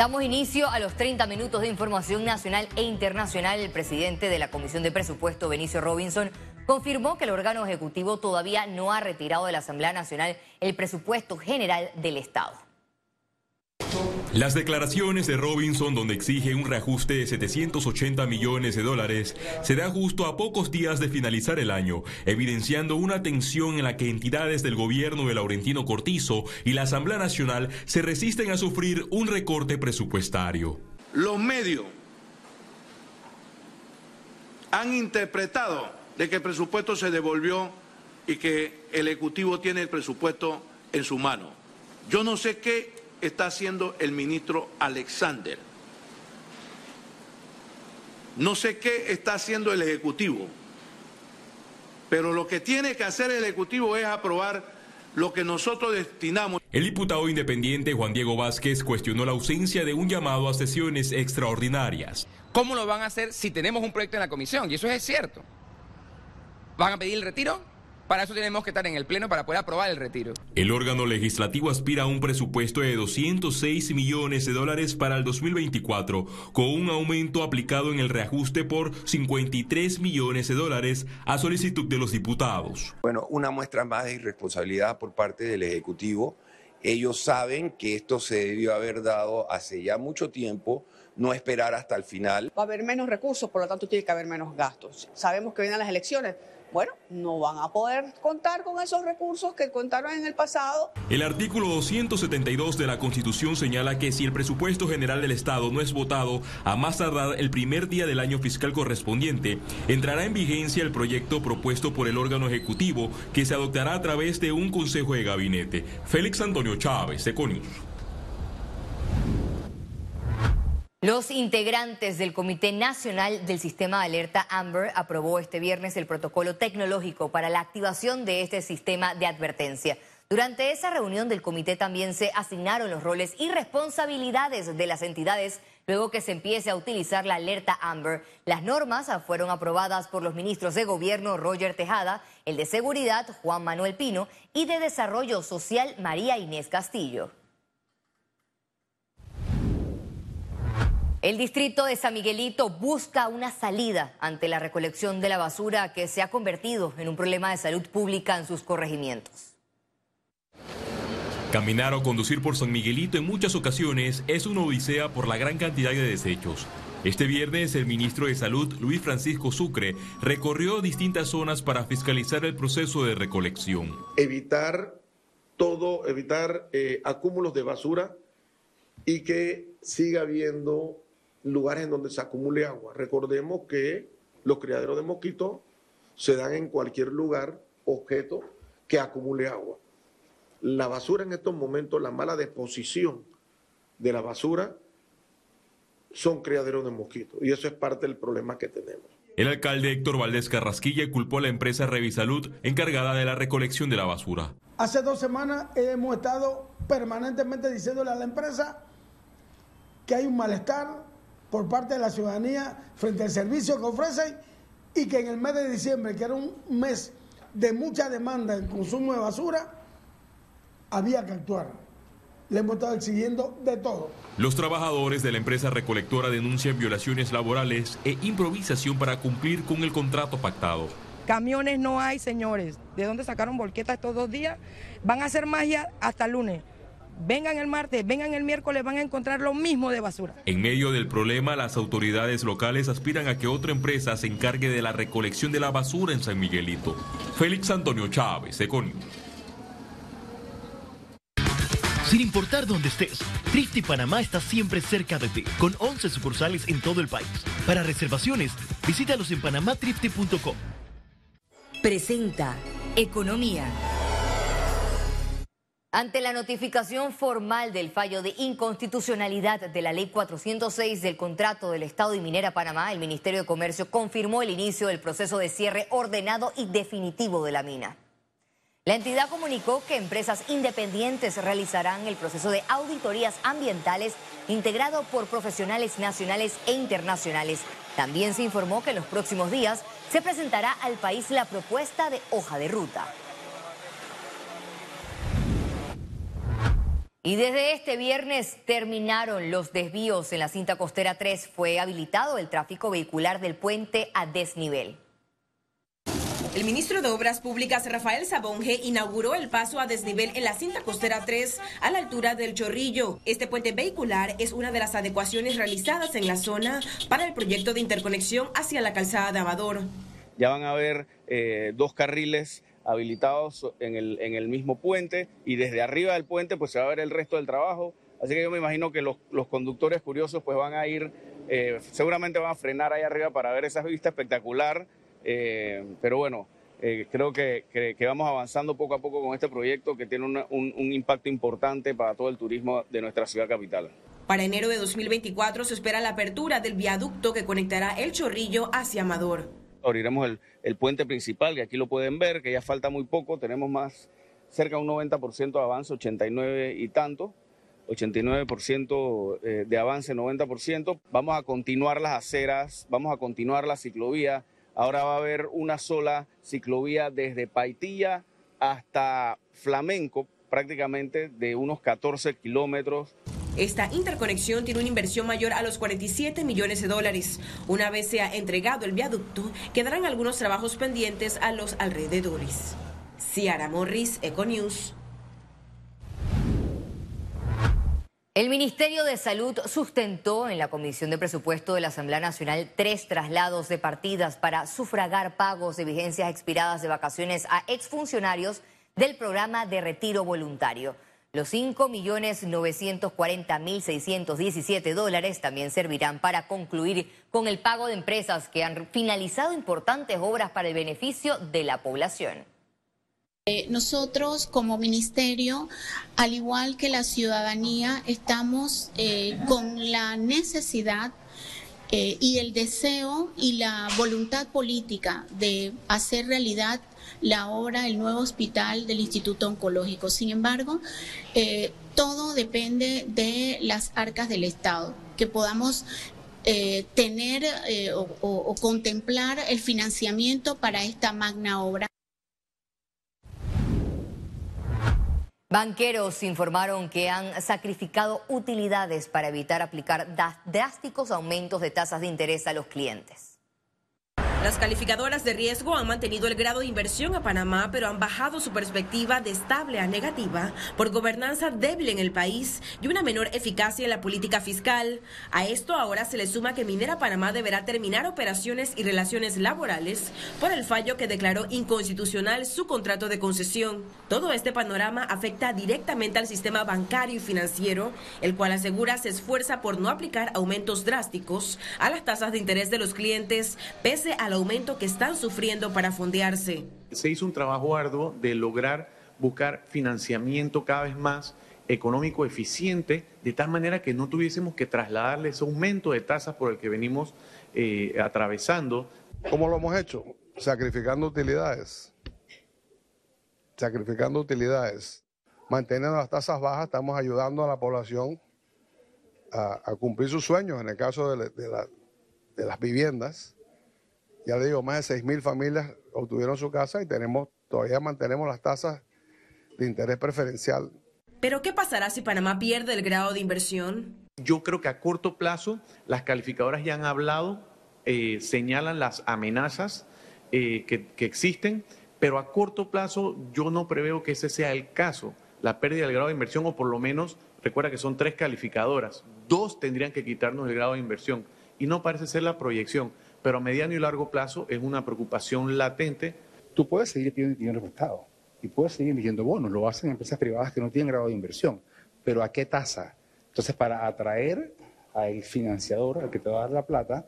Damos inicio a los 30 minutos de información nacional e internacional. El presidente de la Comisión de Presupuesto, Benicio Robinson, confirmó que el órgano ejecutivo todavía no ha retirado de la Asamblea Nacional el presupuesto general del Estado. Las declaraciones de Robinson, donde exige un reajuste de 780 millones de dólares, se da justo a pocos días de finalizar el año, evidenciando una tensión en la que entidades del gobierno de Laurentino Cortizo y la Asamblea Nacional se resisten a sufrir un recorte presupuestario. Los medios han interpretado de que el presupuesto se devolvió y que el Ejecutivo tiene el presupuesto en su mano. Yo no sé qué está haciendo el ministro Alexander. No sé qué está haciendo el Ejecutivo, pero lo que tiene que hacer el Ejecutivo es aprobar lo que nosotros destinamos. El diputado independiente Juan Diego Vázquez cuestionó la ausencia de un llamado a sesiones extraordinarias. ¿Cómo lo van a hacer si tenemos un proyecto en la comisión? Y eso es cierto. ¿Van a pedir el retiro? Para eso tenemos que estar en el Pleno para poder aprobar el retiro. El órgano legislativo aspira a un presupuesto de 206 millones de dólares para el 2024, con un aumento aplicado en el reajuste por 53 millones de dólares a solicitud de los diputados. Bueno, una muestra más de irresponsabilidad por parte del Ejecutivo. Ellos saben que esto se debió haber dado hace ya mucho tiempo, no esperar hasta el final. Va a haber menos recursos, por lo tanto tiene que haber menos gastos. Sabemos que vienen las elecciones, bueno, no van a poder contar con esos recursos que contaron en el pasado. El artículo 272 de la Constitución señala que si el presupuesto general del Estado no es votado a más tardar el primer día del año fiscal correspondiente, entrará en vigencia el proyecto propuesto por el órgano ejecutivo que se adoptará a través de un consejo de gabinete. Félix Antonio Chávez, Econius. Los integrantes del Comité Nacional del Sistema de Alerta AMBER aprobó este viernes el protocolo tecnológico para la activación de este sistema de advertencia. Durante esa reunión del comité también se asignaron los roles y responsabilidades de las entidades luego que se empiece a utilizar la alerta AMBER. Las normas fueron aprobadas por los ministros de Gobierno Roger Tejada, el de Seguridad Juan Manuel Pino y de Desarrollo Social María Inés Castillo. El distrito de San Miguelito busca una salida ante la recolección de la basura que se ha convertido en un problema de salud pública en sus corregimientos. Caminar o conducir por San Miguelito en muchas ocasiones es una odisea por la gran cantidad de desechos. Este viernes el ministro de Salud, Luis Francisco Sucre, recorrió distintas zonas para fiscalizar el proceso de recolección. Evitar todo, evitar eh, acúmulos de basura y que siga habiendo lugares en donde se acumule agua. Recordemos que los criaderos de mosquitos se dan en cualquier lugar, objeto que acumule agua. La basura en estos momentos, la mala disposición de la basura, son criaderos de mosquitos. Y eso es parte del problema que tenemos. El alcalde Héctor Valdés Carrasquilla culpó a la empresa Revisalud encargada de la recolección de la basura. Hace dos semanas hemos estado permanentemente diciéndole a la empresa que hay un malestar, por parte de la ciudadanía frente al servicio que ofrecen y que en el mes de diciembre, que era un mes de mucha demanda en consumo de basura, había que actuar. Le hemos estado exigiendo de todo. Los trabajadores de la empresa recolectora denuncian violaciones laborales e improvisación para cumplir con el contrato pactado. Camiones no hay, señores. ¿De dónde sacaron volquetas estos dos días? Van a hacer magia hasta el lunes vengan el martes, vengan el miércoles, van a encontrar lo mismo de basura. En medio del problema, las autoridades locales aspiran a que otra empresa se encargue de la recolección de la basura en San Miguelito. Félix Antonio Chávez, Econius. Sin importar dónde estés, Trifte Panamá está siempre cerca de ti, con 11 sucursales en todo el país. Para reservaciones, visítalos en panamatrifte.com. Presenta Economía. Ante la notificación formal del fallo de inconstitucionalidad de la Ley 406 del contrato del Estado y Minera Panamá, el Ministerio de Comercio confirmó el inicio del proceso de cierre ordenado y definitivo de la mina. La entidad comunicó que empresas independientes realizarán el proceso de auditorías ambientales integrado por profesionales nacionales e internacionales. También se informó que en los próximos días se presentará al país la propuesta de hoja de ruta. Y desde este viernes terminaron los desvíos en la cinta costera 3. Fue habilitado el tráfico vehicular del puente a desnivel. El ministro de Obras Públicas, Rafael Sabonge, inauguró el paso a desnivel en la cinta costera 3 a la altura del Chorrillo. Este puente vehicular es una de las adecuaciones realizadas en la zona para el proyecto de interconexión hacia la calzada de Amador. Ya van a haber eh, dos carriles habilitados en el, en el mismo puente y desde arriba del puente pues se va a ver el resto del trabajo. Así que yo me imagino que los, los conductores curiosos pues van a ir, eh, seguramente van a frenar ahí arriba para ver esa vista espectacular. Eh, pero bueno, eh, creo que, que, vamos avanzando poco a poco con este proyecto que tiene un, un impacto importante para todo el turismo de nuestra ciudad capital. Para enero de 2024 se espera la apertura del viaducto que conectará el Chorrillo hacia Amador. Abriremos el, el, puente principal, que aquí lo pueden ver, que ya falta muy poco, tenemos más, cerca de un 90% de avance, 89 y tanto, 89% eh, de avance, 90%. Vamos a continuar las aceras, vamos a continuar la ciclovía. Ahora va a haber una sola ciclovía desde Paitilla hasta Flamenco, prácticamente de unos 14 kilómetros. Esta interconexión tiene una inversión mayor a los 47 millones de dólares. Una vez sea entregado el viaducto, quedarán algunos trabajos pendientes a los alrededores. Ciara Morris, Econews. El Ministerio de Salud sustentó en la Comisión de Presupuesto de la Asamblea Nacional tres traslados de partidas para sufragar pagos de vigencias expiradas de vacaciones a exfuncionarios del programa de retiro voluntario. Los 5.940.617 dólares también servirán para concluir con el pago de empresas que han finalizado importantes obras para el beneficio de la población. Eh, nosotros como ministerio, al igual que la ciudadanía, estamos eh, con la necesidad eh, y el deseo y la voluntad política de hacer realidad la obra, el nuevo hospital del Instituto Oncológico. Sin embargo, eh, todo depende de las arcas del Estado, que podamos eh, tener eh, o, contemplar el financiamiento para esta magna obra. Banqueros informaron que han sacrificado utilidades para evitar aplicar drásticos aumentos de tasas de interés a los clientes. Las calificadoras de riesgo han mantenido el grado de inversión a Panamá, pero han bajado su perspectiva de estable a negativa por gobernanza débil en el país y una menor eficacia en la política fiscal. A esto ahora se le suma que Minera Panamá deberá terminar operaciones y relaciones laborales por el fallo que declaró inconstitucional su contrato de concesión. Todo este panorama afecta directamente al sistema bancario y financiero, el cual asegura se esfuerza por no aplicar aumentos drásticos a las tasas de interés de los clientes, pese a al aumento que están sufriendo para fondearse. Se hizo un trabajo arduo de lograr buscar financiamiento cada vez más económico eficiente, de tal manera que no tuviésemos que trasladarle ese aumento de tasas por el que venimos eh, atravesando. ¿Cómo lo hemos hecho? Sacrificando utilidades. Sacrificando utilidades. Manteniendo las tasas bajas, estamos ayudando a la población a, a cumplir sus sueños en el caso de, de, la, de las viviendas ya le digo, más de 6 mil familias obtuvieron su casa y tenemos, todavía mantenemos las tasas de interés preferencial. Pero ¿qué pasará si Panamá pierde el grado de inversión? Yo creo que a corto plazo las calificadoras ya han hablado, eh, señalan las amenazas eh, que, que existen, pero a corto plazo yo no preveo que ese sea el caso, la pérdida del grado de inversión o por lo menos, recuerda que son tres calificadoras, dos tendrían que quitarnos el grado de inversión y no parece ser la proyección pero a mediano y largo plazo es una preocupación latente. Tú puedes seguir pidiendo dinero prestado y puedes seguir emitiendo bonos, lo hacen empresas privadas que no tienen grado de inversión, pero ¿a qué tasa? Entonces, para atraer al financiador, al que te va a dar la plata,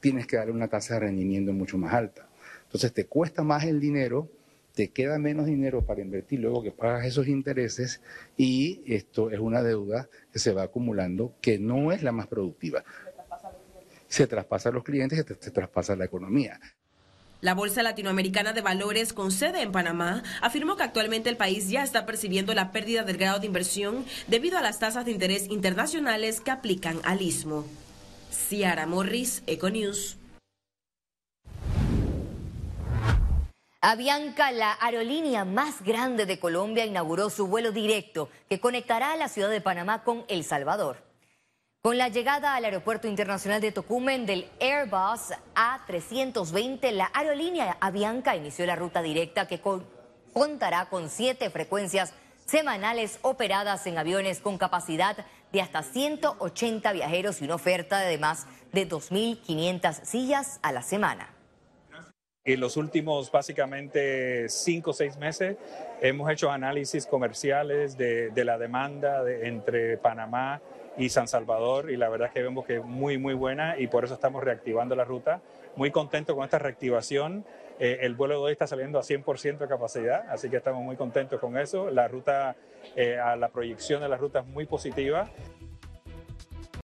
tienes que darle una tasa de rendimiento mucho más alta. Entonces, te cuesta más el dinero, te queda menos dinero para invertir luego que pagas esos intereses y esto es una deuda que se va acumulando que no es la más productiva se traspasa a los clientes, se, se traspasa la economía. La Bolsa Latinoamericana de Valores, con sede en Panamá, afirmó que actualmente el país ya está percibiendo la pérdida del grado de inversión debido a las tasas de interés internacionales que aplican al istmo. Ciara Morris, Econews. Avianca, la aerolínea más grande de Colombia, inauguró su vuelo directo que conectará a la ciudad de Panamá con El Salvador. Con la llegada al Aeropuerto Internacional de Tocumen del Airbus A320, la aerolínea Avianca inició la ruta directa que contará con siete frecuencias semanales operadas en aviones con capacidad de hasta 180 viajeros y una oferta de más de 2.500 sillas a la semana. En los últimos básicamente cinco o seis meses hemos hecho análisis comerciales de, la demanda entre Panamá y San Salvador y la verdad es que vemos que es muy muy buena y por eso estamos reactivando la ruta. Muy contento con esta reactivación. Eh, el vuelo de hoy está saliendo a 100% de capacidad, así que estamos muy contentos con eso. La ruta, eh, a la proyección de la ruta es muy positiva.